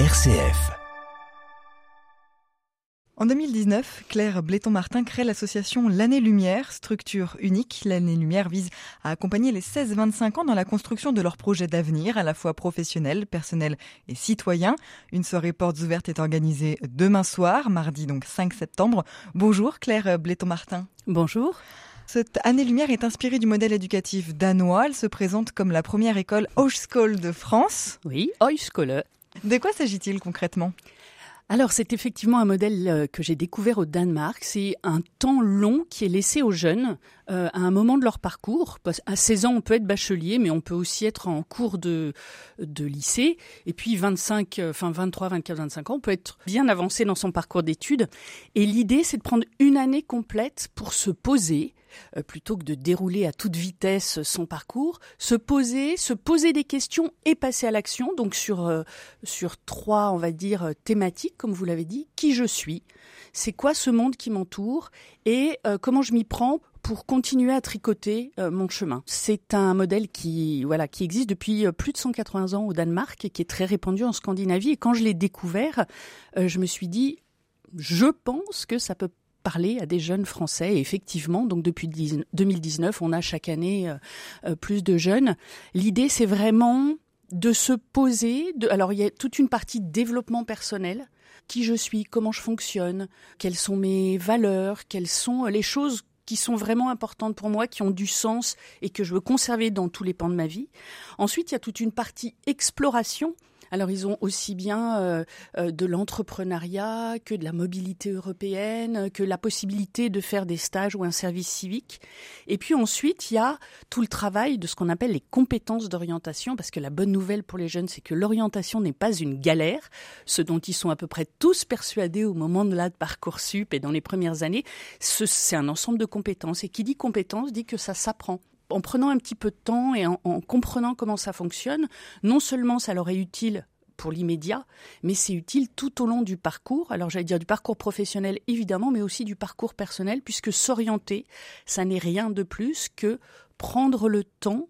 RCF. En 2019, Claire Bléton-Martin crée l'association L'Année Lumière, structure unique. L'Année Lumière vise à accompagner les 16-25 ans dans la construction de leurs projets d'avenir, à la fois professionnels, personnels et citoyens. Une soirée portes ouvertes est organisée demain soir, mardi donc 5 septembre. Bonjour Claire Bléton-Martin. Bonjour. Cette année lumière est inspirée du modèle éducatif danois. Elle se présente comme la première école Hochschule de France. Oui, Hochschule. De quoi s'agit-il concrètement? Alors c'est effectivement un modèle euh, que j'ai découvert au Danemark. C'est un temps long qui est laissé aux jeunes euh, à un moment de leur parcours. À 16 ans, on peut être bachelier, mais on peut aussi être en cours de, de lycée. Et puis 25, euh, enfin 23, 24, 25 ans, on peut être bien avancé dans son parcours d'études. Et l'idée, c'est de prendre une année complète pour se poser, plutôt que de dérouler à toute vitesse son parcours, se poser, se poser des questions et passer à l'action. Donc sur euh, sur trois, on va dire thématiques, comme vous l'avez dit, qui je suis, c'est quoi ce monde qui m'entoure et euh, comment je m'y prends pour continuer à tricoter mon chemin. C'est un modèle qui voilà qui existe depuis plus de 180 ans au Danemark et qui est très répandu en Scandinavie. Et quand je l'ai découvert, je me suis dit, je pense que ça peut parler à des jeunes Français. Et effectivement, donc depuis 2019, on a chaque année euh, euh, plus de jeunes. L'idée, c'est vraiment de se poser. Alors, il y a toute une partie développement personnel. Qui je suis, comment je fonctionne, quelles sont mes valeurs, quelles sont les choses qui sont vraiment importantes pour moi, qui ont du sens et que je veux conserver dans tous les pans de ma vie. Ensuite, il y a toute une partie exploration alors ils ont aussi bien euh, euh, de l'entrepreneuriat que de la mobilité européenne, que la possibilité de faire des stages ou un service civique. Et puis ensuite, il y a tout le travail de ce qu'on appelle les compétences d'orientation, parce que la bonne nouvelle pour les jeunes, c'est que l'orientation n'est pas une galère, ce dont ils sont à peu près tous persuadés au moment de la Parcoursup et dans les premières années. C'est un ensemble de compétences. Et qui dit compétences dit que ça s'apprend en prenant un petit peu de temps et en, comprenant comment ça fonctionne, non seulement ça leur est utile pour l'immédiat, mais c'est utile tout au long du parcours. Alors j'allais dire du parcours professionnel évidemment, mais aussi du parcours personnel, puisque s'orienter, ça n'est rien de plus que prendre le temps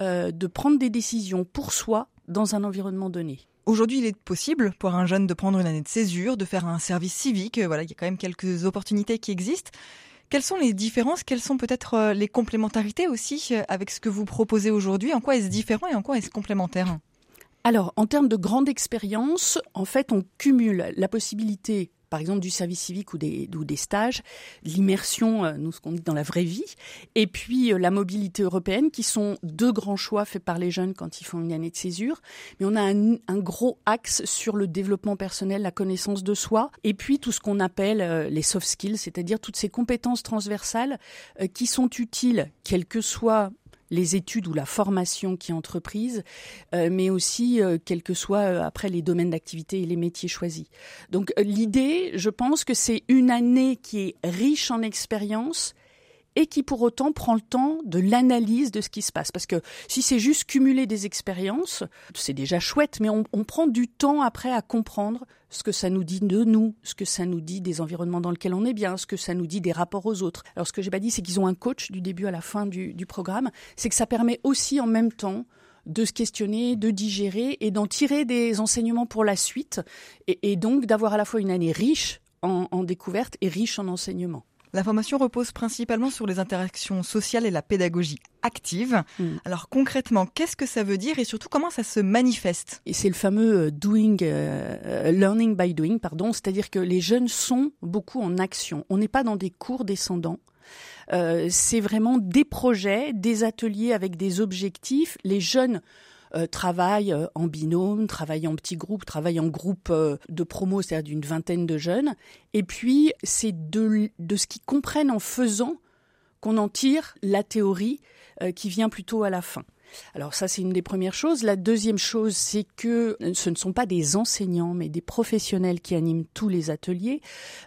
euh, de prendre des décisions pour soi dans un environnement donné. Aujourd'hui, il est possible pour un jeune de prendre une année de césure, de faire un service civique. Voilà, il y a quand même quelques opportunités qui existent. Quelles sont les différences? Quelles sont peut-être euh, les complémentarités aussi euh, avec ce que vous proposez aujourd'hui? En quoi est-ce différent et en quoi est-ce complémentaire? Alors, en termes de grande expérience, en fait, on cumule la possibilité par exemple du service civique ou des, stages, l'immersion, euh, nous ce qu'on dit dans la vraie vie, et puis euh, la mobilité européenne, qui sont deux grands choix faits par les jeunes quand ils font une année de césure. Mais on a un, un gros axe sur le développement personnel, la connaissance de soi, et puis tout ce qu'on appelle euh, les soft skills, c'est-à-dire toutes ces compétences transversales qui sont utiles, quel que soit les études ou la formation qui est entreprise, euh, mais aussi euh, quels que soient euh, après les domaines d'activité et les métiers choisis. Donc l'idée, je pense que c'est une année qui est riche en expérience et qui pour autant prend le temps de l'analyse de ce qui se passe. Parce que si c'est juste cumuler des expériences, c'est déjà chouette, mais on, prend du temps après à comprendre ce que ça nous dit de nous, ce que ça nous dit des environnements dans lesquels on est bien, ce que ça nous dit des rapports aux autres. Alors ce que j'ai pas dit, c'est qu'ils ont un coach du début à la fin du, programme, c'est que ça permet aussi en même temps de se questionner, de digérer et d'en tirer des enseignements pour la suite, et, donc d'avoir à la fois une année riche en, en découverte et riche en enseignements. La formation repose principalement sur les interactions sociales et la pédagogie active. Mm. Alors concrètement, qu'est-ce que ça veut dire et surtout comment ça se manifeste? Et c'est le fameux euh, doing, euh, euh, learning by doing, pardon, c'est-à-dire que les jeunes sont beaucoup en action. On n'est pas dans des cours descendants. c'est vraiment des projets, des ateliers avec des objectifs. Les jeunes euh, travaillent euh, en binôme, travaillent en petits groupes, travaillent en groupe euh, de promo, c'est-à-dire d'une vingtaine de jeunes. Et puis, c'est de, de ce qu'ils comprennent en faisant qu'on en tire la théorie qui vient plutôt à la fin. Alors ça, c'est une des premières choses. La deuxième chose, c'est que ce ne sont pas des enseignants, mais des professionnels qui animent tous les ateliers.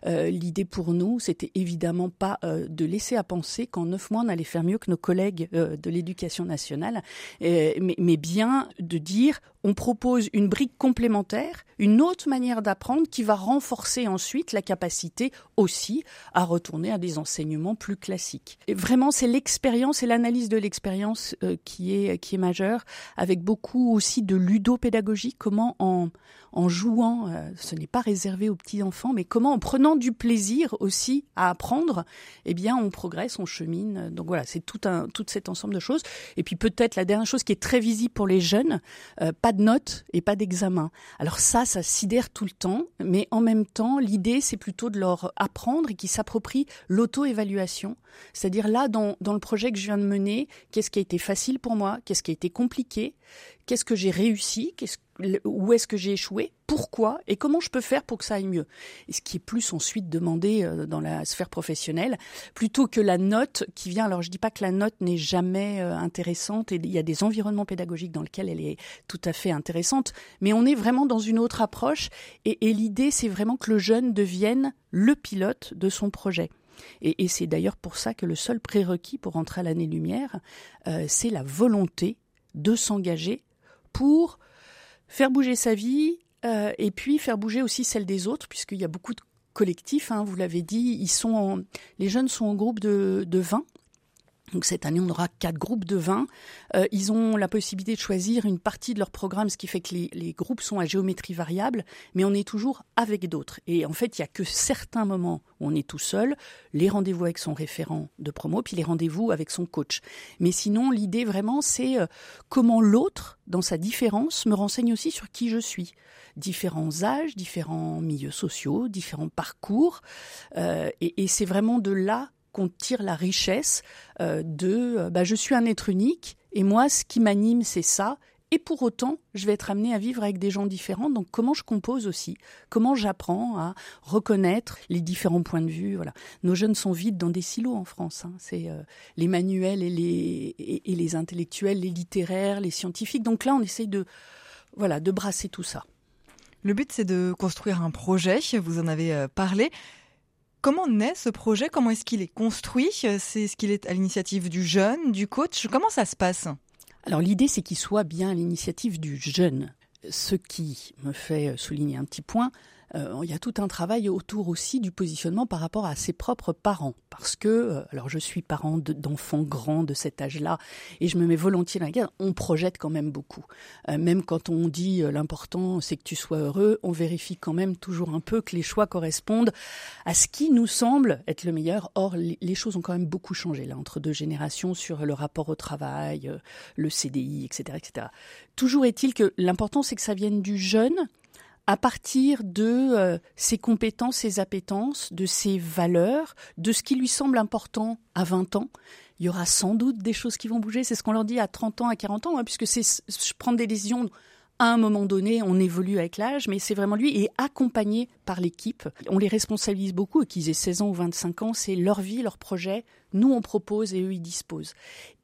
Euh, l'idée pour nous, c'était évidemment pas euh, de laisser à penser qu'en neuf mois, on allait faire mieux que nos collègues euh, de l'éducation nationale, mais, bien de dire, on propose une brique complémentaire, une autre manière d'apprendre qui va renforcer ensuite la capacité aussi à retourner à des enseignements plus classiques. Vraiment, c'est l'expérience et l'analyse de l'expérience qui est, qui est majeur, avec beaucoup aussi de ludopédagogie, comment en, en jouant, euh, ce n'est pas réservé aux petits-enfants, mais comment en prenant du plaisir aussi à apprendre, eh bien on progresse, on chemine. Donc voilà, c'est tout un tout cet ensemble de choses. Et puis peut-être la dernière chose qui est très visible pour les jeunes, euh, pas de notes et pas d'examen. Alors ça, ça sidère tout le temps, mais en même temps, l'idée c'est plutôt de leur apprendre et qu'ils s'approprient l'auto-évaluation. C'est-à-dire là, dans, dans le projet que je viens de mener, qu'est-ce qui a été facile pour moi, qu'est-ce qui a été compliqué, qu'est-ce que j'ai réussi, où est-ce que j'ai échoué, pourquoi et comment je peux faire pour que ça aille mieux. Et ce qui est plus ensuite demandé euh, dans la sphère professionnelle, plutôt que la note qui vient. Alors je dis pas que la note n'est jamais euh, intéressante et il y a des environnements pédagogiques dans lesquels elle est tout à fait intéressante, mais on est vraiment dans une autre approche et, l'idée c'est vraiment que le jeune devienne le pilote de son projet. Et, c'est d'ailleurs pour ça que le seul prérequis pour entrer à l'année-lumière, euh, c'est la volonté de s'engager pour faire bouger sa vie euh, et puis faire bouger aussi celle des autres, puisqu'il y a beaucoup de collectifs, hein, vous l'avez dit, ils sont les jeunes sont en groupe de, de 20 donc cette année, on aura quatre groupes de 20. Euh, ils ont la possibilité de choisir une partie de leur programme, ce qui fait que les, groupes sont à géométrie variable, mais on est toujours avec d'autres. Et en fait, il n'y a que certains moments où on est tout seul, les rendez-vous avec son référent de promo, puis les rendez-vous avec son coach. Mais sinon, l'idée vraiment, c'est euh, comment l'autre, dans sa différence, me renseigne aussi sur qui je suis. Différents âges, différents milieux sociaux, différents parcours. Euh, et, et c'est vraiment de là qu'on tire la richesse euh, de euh, bah, je suis un être unique et moi ce qui m'anime c'est ça et pour autant, je vais être amené à vivre avec des gens différents. Donc, comment je compose aussi? Comment j'apprends à reconnaître les différents points de vue? Voilà. Nos jeunes sont vides dans des silos en France. Hein. C'est euh, les manuels et les, et, les intellectuels, les littéraires, les scientifiques. Donc là, on essaye de, voilà, de brasser tout ça. Le but, c'est de construire un projet. Vous en avez parlé. Comment naît ce projet? Comment est-ce qu'il est construit? C'est ce qu'il est à l'initiative du jeune, du coach? Comment ça se passe? Alors l'idée, c'est qu'il soit bien à l'initiative du jeune. Ce qui me fait souligner un petit point, euh, il y a tout un travail autour aussi du positionnement par rapport à ses propres parents. Parce que, euh, alors je suis parent d'enfants grands de cet âge-là, et je me mets volontiers dans la guerre, on projette quand même beaucoup. Euh, même quand on dit l'important c'est que tu sois heureux, on vérifie quand même toujours un peu que les choix correspondent à ce qui nous semble être le meilleur. Or, les choses ont quand même beaucoup changé là entre deux générations sur le rapport au travail, le CDI, etc. etc. Toujours est-il que l'important c'est que ça vienne du jeune, à partir de euh, ses compétences, ses appétences, de ses valeurs, de ce qui lui semble important à 20 ans. Il y aura sans doute des choses qui vont bouger. C'est ce qu'on leur dit à 30 ans, à 40 ans, hein, puisque c'est prendre des décisions à un moment donné, on évolue avec l'âge, mais c'est vraiment lui et accompagné par l'équipe. On les responsabilise beaucoup qu'ils aient 16 ans ou 25 ans, c'est leur vie, leur projet. Nous, on propose et eux, ils disposent.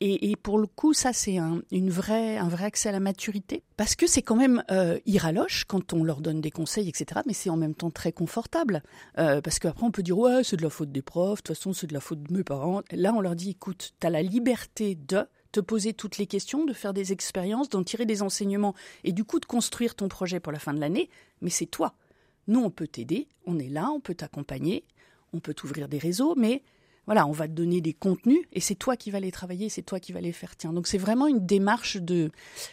Et, pour le coup, ça, c'est un, une vraie, un vrai accès à la maturité parce que c'est quand même euh, iraloche quand on leur donne des conseils, etc. Mais c'est en même temps très confortable euh, parce qu'après, on peut dire ouais, c'est de la faute des profs, de toute façon, c'est de la faute de mes parents. Là, on leur dit écoute, tu as la liberté de te poser toutes les questions, de faire des expériences, d'en tirer des enseignements et du coup de construire ton projet pour la fin de l'année, mais c'est toi. Nous, on peut t'aider, on est là, on peut t'accompagner, on peut t'ouvrir des réseaux, mais voilà, on va te donner des contenus et c'est toi qui vas les travailler, c'est toi qui vas les faire. Tiens, donc c'est vraiment une démarche de,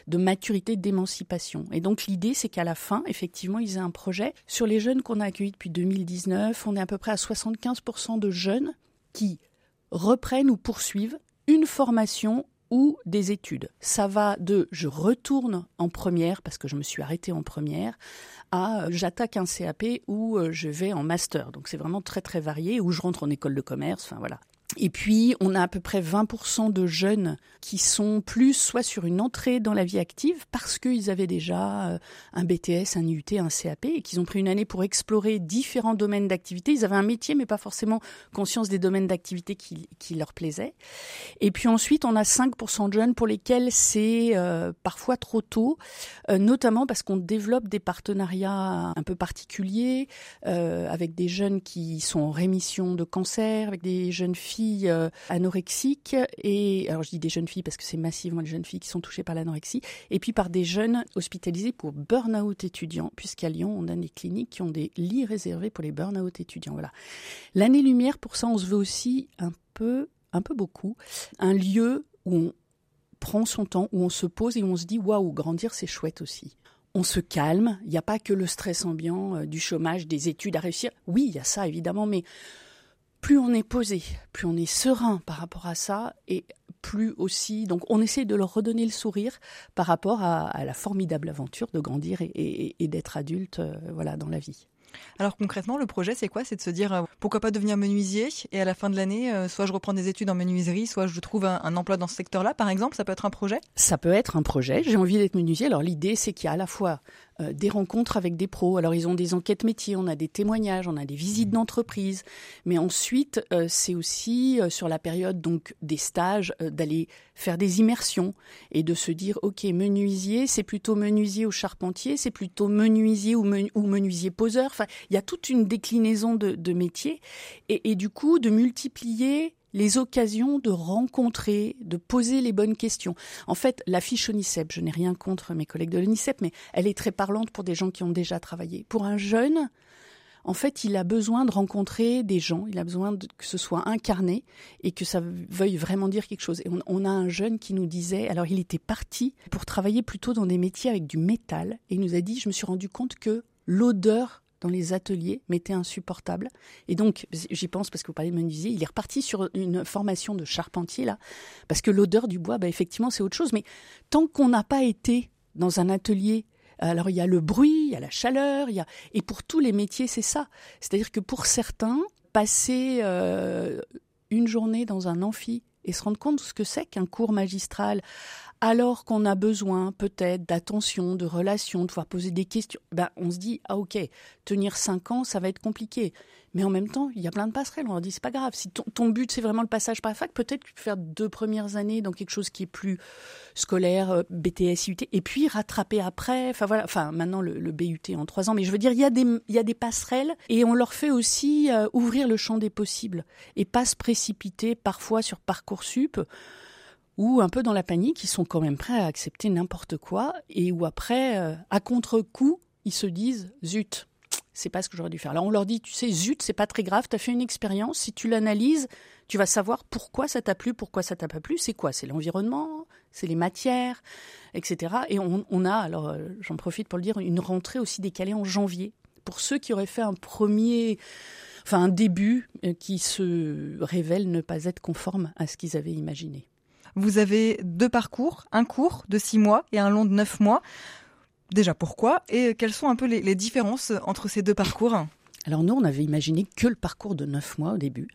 de maturité, d'émancipation. Et donc l'idée, c'est qu'à la fin, effectivement, ils aient un projet. Sur les jeunes qu'on a accueillis depuis 2019, on est à peu près à 75% de jeunes qui reprennent ou poursuivent une formation ou des études. Ça va de je retourne en première parce que je me suis arrêtée en première à euh, j'attaque un CAP ou euh, je vais en master. Donc c'est vraiment très très varié ou je rentre en école de commerce. Enfin voilà. Et puis, on a à peu près 20% de jeunes qui sont plus soit sur une entrée dans la vie active parce qu'ils avaient déjà euh, un BTS, un IUT, un CAP et qu'ils ont pris une année pour explorer différents domaines d'activité. Ils avaient un métier mais pas forcément conscience des domaines d'activité qui, leur plaisaient. Et puis ensuite, on a 5% de jeunes pour lesquels c'est euh, parfois trop tôt, euh, notamment parce qu'on développe des partenariats un peu particuliers avec des jeunes qui sont en rémission de cancer, avec des jeunes filles euh, anorexiques et alors je dis des jeunes filles parce que c'est massivement les jeunes filles qui sont touchées par l'anorexie et puis par des jeunes hospitalisés pour burn-out étudiants puisqu'à Lyon on a des cliniques qui ont des lits réservés pour les burn-out étudiants. Voilà. L'année lumière pour ça on se veut aussi un peu un peu beaucoup un lieu où on prend son temps, où on se pose et on se dit waouh, grandir c'est chouette aussi. On se calme, il n'y a pas que le stress ambiant, euh, du chômage, des études à réussir. Oui, il y a ça évidemment, mais plus on est posé, plus on est serein par rapport à ça, et plus aussi. Donc, on essaie de leur redonner le sourire par rapport à, la formidable aventure de grandir et, d'être adulte, euh, voilà, dans la vie. Alors concrètement, le projet, c'est quoi? C'est de se dire euh, pourquoi pas devenir menuisier? Et à la fin de l'année, euh, soit je reprends des études en menuiserie, soit je trouve un, emploi dans ce secteur-là, par exemple. Ça peut être un projet? Ça peut être un projet. J'ai envie d'être menuisier. Alors l'idée, c'est qu'il y a à la fois euh, des rencontres avec des pros. Alors ils ont des enquêtes métiers, on a des témoignages, on a des visites d'entreprise. Mais ensuite, c'est aussi sur la période donc des stages d'aller faire des immersions et de se dire ok menuisier, c'est plutôt menuisier ou charpentier, c'est plutôt menuisier ou, menuisier poseur il y a toute une déclinaison de, métiers et, du coup de multiplier les occasions de rencontrer, de poser les bonnes questions. En fait, la fiche ONICEP, je n'ai rien contre mes collègues de l'ONICEP, mais elle est très parlante pour des gens qui ont déjà travaillé. Pour un jeune, en fait, il a besoin de rencontrer des gens, il a besoin que ce soit incarné et que ça veuille vraiment dire quelque chose. Et on, on, a un jeune qui nous disait, alors il était parti pour travailler plutôt dans des métiers avec du métal, et il nous a dit, je me suis rendu compte que l'odeur dans les ateliers m'était insupportable. Et donc, j'y pense parce que vous parlez de menuisier, il est reparti sur une formation de charpentier, là, parce que l'odeur du bois, bah, effectivement, c'est autre chose. Mais tant qu'on n'a pas été dans un atelier, alors il y a le bruit, il y a la chaleur, il y a... et pour tous les métiers, c'est ça. C'est-à-dire que pour certains, passer euh, une journée dans un amphi et se rendre compte de ce que c'est qu'un cours magistral alors qu'on a besoin peut-être d'attention, de relations, de pouvoir poser des questions, ben, on se dit, ah ok, tenir cinq ans, ça va être compliqué. Mais en même temps, il y a plein de passerelles. On leur dit, c'est pas grave. Si ton, but, c'est vraiment le passage par la fac, peut-être faire deux premières années dans quelque chose qui est plus scolaire, euh, BTS, UT, et puis rattraper après. Enfin voilà, enfin maintenant le, BUT en trois ans. Mais je veux dire, il y a des, il y a des passerelles et on leur fait aussi euh, ouvrir le champ des possibles et pas se précipiter parfois sur Parcoursup ou un peu dans la panique, ils sont quand même prêts à accepter n'importe quoi, et où après, euh, à contre-coup, ils se disent zut, c'est pas ce que j'aurais dû faire. Alors on leur dit, tu sais, zut, c'est pas très grave, tu as fait une expérience, si tu l'analyses, tu vas savoir pourquoi ça t'a plu, pourquoi ça t'a pas plu, c'est quoi? C'est l'environnement, c'est les matières, etc. Et on, a, alors euh, j'en profite pour le dire, une rentrée aussi décalée en janvier. Pour ceux qui auraient fait un premier, enfin un début euh, qui se révèle ne pas être conforme à ce qu'ils avaient imaginé. Vous avez deux parcours, un court de six mois et un long de neuf mois. Déjà pourquoi et quelles sont un peu les, différences entre ces deux parcours? Alors nous, on avait imaginé que le parcours de neuf mois au début.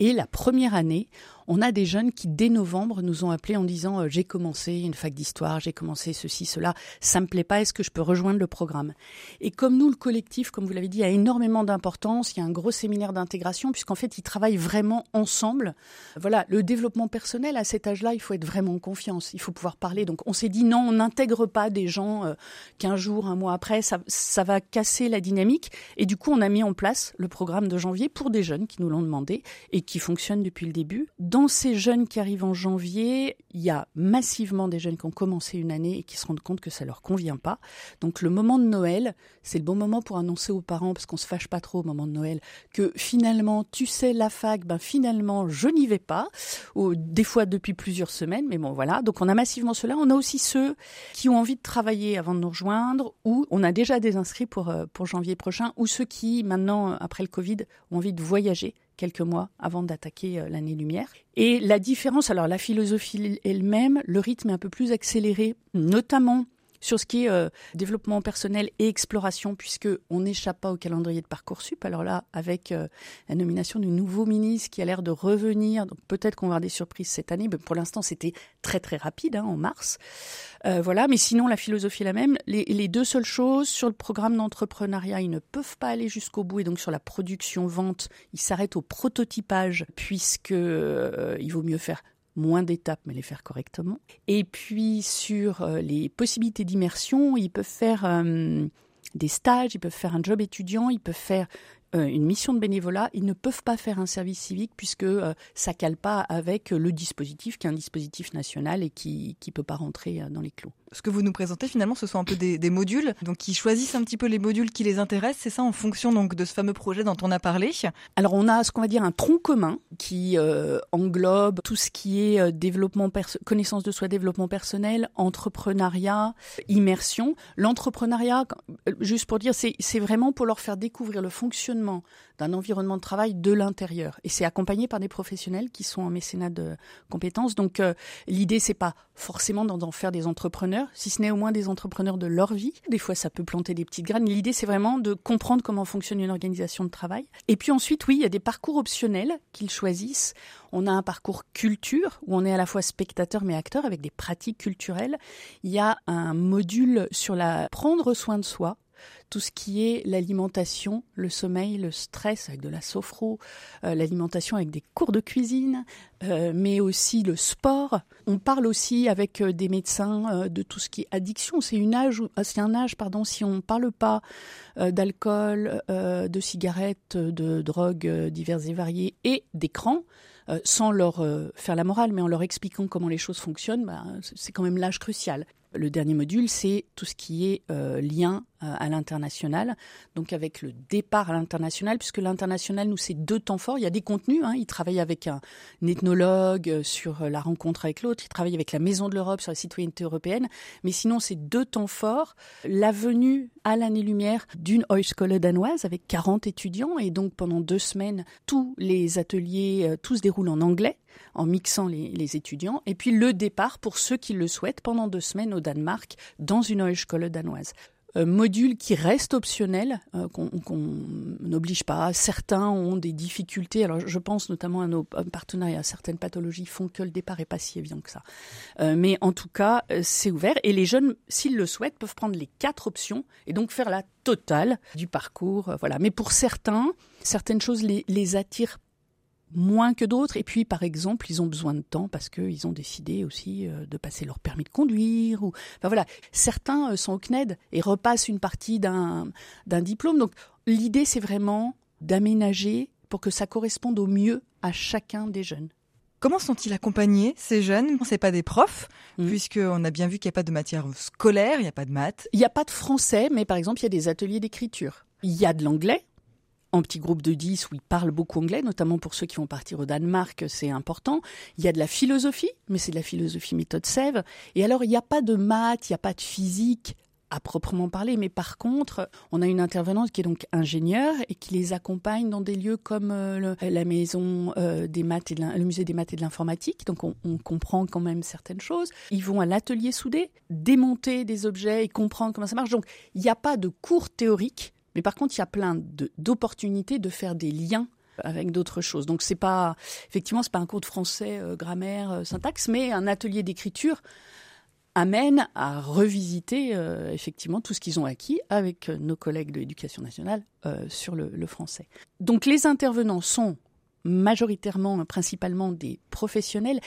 Et la première année, on a des jeunes qui, dès novembre, nous ont appelés en disant euh, J'ai commencé une fac d'histoire, j'ai commencé ceci, cela, ça me plaît pas, est-ce que je peux rejoindre le programme? Et comme nous, le collectif, comme vous l'avez dit, a énormément d'importance, il y a un gros séminaire d'intégration, puisqu'en fait, ils travaillent vraiment ensemble. Voilà, le développement personnel, à cet âge-là, il faut être vraiment en confiance, il faut pouvoir parler. Donc on s'est dit Non, on n'intègre pas des gens euh, qu'un jour, un mois après, ça, va casser la dynamique. Et du coup, on a mis en place le programme de janvier pour des jeunes qui nous l'ont demandé et qui fonctionne depuis le début ces jeunes qui arrivent en janvier, il y a massivement des jeunes qui ont commencé une année et qui se rendent compte que ça leur convient pas. Donc le moment de Noël, c'est le bon moment pour annoncer aux parents, parce qu'on se fâche pas trop au moment de Noël, que finalement, tu sais, la fac, ben finalement, je n'y vais pas, des fois depuis plusieurs semaines, mais bon voilà. Donc on a massivement cela. On a aussi ceux qui ont envie de travailler avant de nous rejoindre, ou on a déjà des inscrits pour, euh, pour janvier prochain, ou ceux qui, maintenant, après le Covid, ont envie de voyager quelques mois avant d'attaquer euh, l'année-lumière. Et la différence, alors la philosophie elle-même, le rythme est un peu plus accéléré, notamment sur ce qui est euh, développement personnel et exploration, puisque on n'échappe pas au calendrier de Parcoursup. Alors là, avec euh, la nomination du nouveau ministre qui a l'air de revenir, peut-être qu'on va avoir des surprises cette année, mais pour l'instant c'était très très rapide, hein, en mars. Euh, voilà, mais sinon la philosophie est la même. Les, les deux seules choses sur le programme d'entrepreneuriat, ils ne peuvent pas aller jusqu'au bout, et donc sur la production vente, ils s'arrêtent au prototypage, puisque il vaut mieux faire moins d'étapes, mais les faire correctement. Et puis sur euh, les possibilités d'immersion, ils peuvent faire euh, des stages, ils peuvent faire un job étudiant, ils peuvent faire euh, une mission de bénévolat, ils ne peuvent pas faire un service civique puisque ça cale pas avec le dispositif qui est un dispositif national et qui ne peut pas rentrer dans les clous. Ce que vous nous présentez finalement, ce sont un peu des, modules, donc ils choisissent un petit peu les modules qui les intéressent, c'est ça en fonction donc de ce fameux projet dont on a parlé. Alors on a ce qu'on va dire un tronc commun qui euh, englobe tout ce qui est euh, développement connaissance de soi, développement personnel, entrepreneuriat, immersion. L'entrepreneuriat, euh, juste pour dire, c'est vraiment pour leur faire découvrir le fonctionnement d'un environnement de travail de l'intérieur. Et c'est accompagné par des professionnels qui sont en mécénat de compétences. Donc euh, l'idée, c'est pas forcément d'en faire des entrepreneurs, si ce n'est au moins des entrepreneurs de leur vie. Des fois, ça peut planter des petites graines. L'idée, c'est vraiment de comprendre comment fonctionne une organisation de travail. Et puis ensuite, oui, il y a des parcours optionnels qu'ils choisissent. On a un parcours culture où on est à la fois spectateur mais acteur avec des pratiques culturelles. Il y a un module sur la prendre soin de soi tout ce qui est l'alimentation, le sommeil, le stress avec de la sophro, euh, l'alimentation avec des cours de cuisine, euh, mais aussi le sport. On parle aussi avec euh, des médecins de tout ce qui est addiction. C'est une âge, c'est un âge, pardon, si on ne parle pas d'alcool, de cigarettes, de drogues diverses et variées et d'écran, sans leur faire la morale, mais en leur expliquant comment les choses fonctionnent, bah, c'est quand même l'âge crucial. Le dernier module, c'est tout ce qui est lien à l'international, donc avec le départ à l'international, puisque l'international, nous, c'est deux temps forts. Il y a des contenus, hein. il travaille avec un, ethnologue euh, sur la rencontre avec l'autre, il travaille avec la Maison de l'Europe sur la citoyenneté européenne, mais sinon, c'est deux temps forts. La venue à l'année-lumière d'une Hochschule danoise avec 40 étudiants, et donc pendant deux semaines, tous les ateliers, tous se déroulent en anglais, en mixant les, étudiants, et puis le départ pour ceux qui le souhaitent pendant deux semaines au Danemark dans une Hochschule danoise euh, module qui reste optionnel, euh, qu'on n'oblige pas. Certains ont des difficultés. Alors, je pense notamment à nos partenariats. Certaines pathologies font que le départ est pas si évident que ça. Euh, mais en tout cas, c'est ouvert. Et les jeunes, s'ils le souhaitent, peuvent prendre les quatre options et donc faire la totale du parcours. voilà. Mais pour certains, certaines choses les, les attirent moins que d'autres. Et puis, par exemple, ils ont besoin de temps parce qu'ils ont décidé aussi euh, de passer leur permis de conduire. Ou... Enfin voilà, certains euh, sont au CNED et repassent une partie d'un diplôme. Donc, l'idée, c'est vraiment d'aménager pour que ça corresponde au mieux à chacun des jeunes. Comment sont-ils accompagnés, ces jeunes? C'est pas des profs, mmh. puisqu'on a bien vu qu'il n'y a pas de matière scolaire, il n'y a pas de maths. Il n'y a pas de français, mais par exemple, il y a des ateliers d'écriture. Il y a de l'anglais, en petit groupe de 10 où ils parlent beaucoup anglais, notamment pour ceux qui vont partir au Danemark, c'est important. Il y a de la philosophie, mais c'est de la philosophie méthode Sève. Et alors, il n'y a pas de maths, il n'y a pas de physique à proprement parler, mais par contre, on a une intervenante qui est donc ingénieure et qui les accompagne dans des lieux comme euh, la maison euh, des maths et le musée des maths et de l'informatique. Donc, on, on, comprend quand même certaines choses. Ils vont à l'atelier soudé, démonter des objets et comprendre comment ça marche. Donc, il n'y a pas de cours théoriques mais par contre, il y a plein d'opportunités de, faire des liens avec d'autres choses. Donc c'est pas effectivement c'est pas un cours de français, euh, grammaire, euh, syntaxe, mais un atelier d'écriture amène à revisiter euh, effectivement tout ce qu'ils ont acquis avec nos collègues de l'éducation nationale sur le, français. Donc les intervenants sont majoritairement, principalement des professionnels.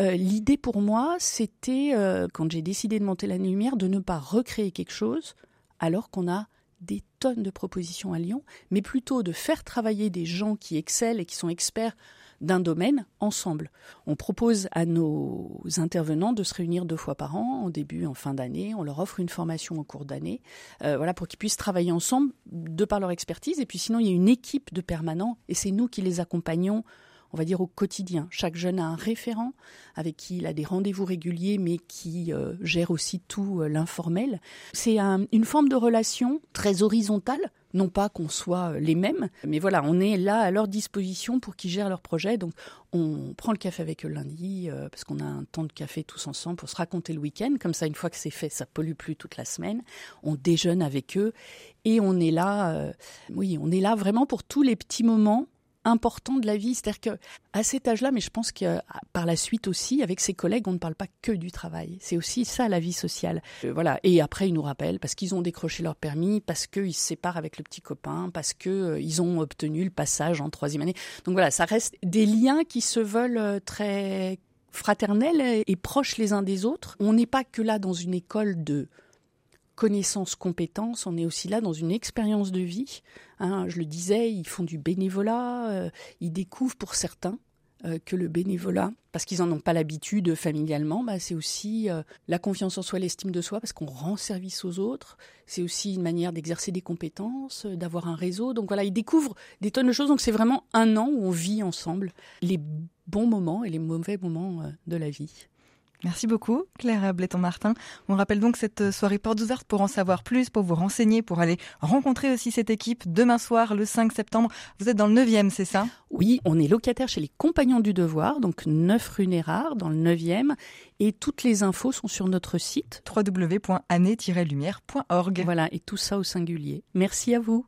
L'idée pour moi, c'était, quand j'ai décidé de monter la lumière, de ne pas recréer quelque chose alors qu'on a des tonnes de propositions à Lyon, mais plutôt de faire travailler des gens qui excellent et qui sont experts d'un domaine ensemble. On propose à nos intervenants de se réunir deux fois par an, en début, en fin d'année. On leur offre une formation au cours d'année, euh, voilà, pour qu'ils puissent travailler ensemble de par leur expertise. Et puis sinon, il y a une équipe de permanents et c'est nous qui les accompagnons on va dire, au quotidien. Chaque jeune a un référent avec qui il a des rendez-vous réguliers, mais qui euh, gère aussi tout euh, l'informel. C'est une forme de relation très horizontale. Non pas qu'on soit euh, les mêmes, mais voilà, on est là à leur disposition pour qu'ils gèrent leur projet. Donc, on prend le café avec eux lundi, parce qu'on a un temps de café tous ensemble pour se raconter le week-end. Comme ça, une fois que c'est fait, ça pollue plus toute la semaine. On déjeune avec eux et on est là, oui, on est là vraiment pour tous les petits moments important de la vie. C'est-à-dire que à cet âge-là, mais je pense que par la suite aussi, avec ses collègues, on ne parle pas que du travail. C'est aussi ça la vie sociale. Euh, voilà. Et après, ils nous rappellent parce qu'ils ont décroché leur permis, parce qu'ils se séparent avec le petit copain, parce que euh, ils ont obtenu le passage en troisième année. Donc voilà, ça reste des liens qui se veulent euh, très fraternels et proches les uns des autres. On n'est pas que là dans une école de connaissances, compétences, on est aussi là dans une expérience de vie. Hein. je le disais, ils font du bénévolat, euh, ils découvrent pour certains euh, que le bénévolat, parce qu'ils n'en ont pas l'habitude familialement, bah, c'est aussi euh, la confiance en soi, l'estime de soi, parce qu'on rend service aux autres. C'est aussi une manière d'exercer des compétences, d'avoir un réseau. Donc voilà, ils découvrent des tonnes de choses. Donc c'est vraiment un an où on vit ensemble les bons moments et les mauvais moments de la vie. Merci beaucoup, Claire Bléton-Martin. On rappelle donc cette soirée portes ouvertes pour en savoir plus, pour vous renseigner, pour aller rencontrer aussi cette équipe demain soir, le 5 septembre. Vous êtes dans le 9e, c'est ça? Oui, on est locataire chez les Compagnons du Devoir, donc 9 rue Nérard, dans le 9e. Et toutes les infos sont sur notre site www.année-lumière.org. Voilà, et tout ça au singulier. Merci à vous.